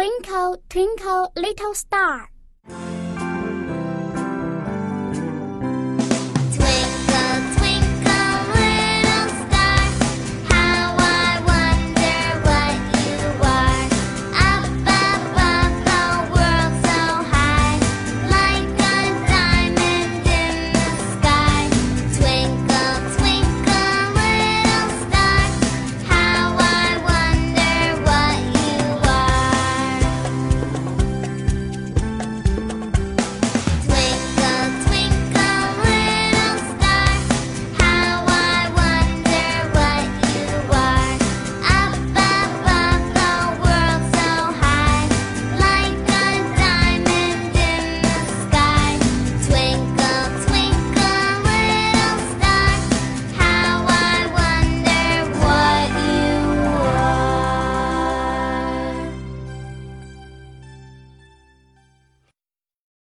Twinkle, twinkle, little star.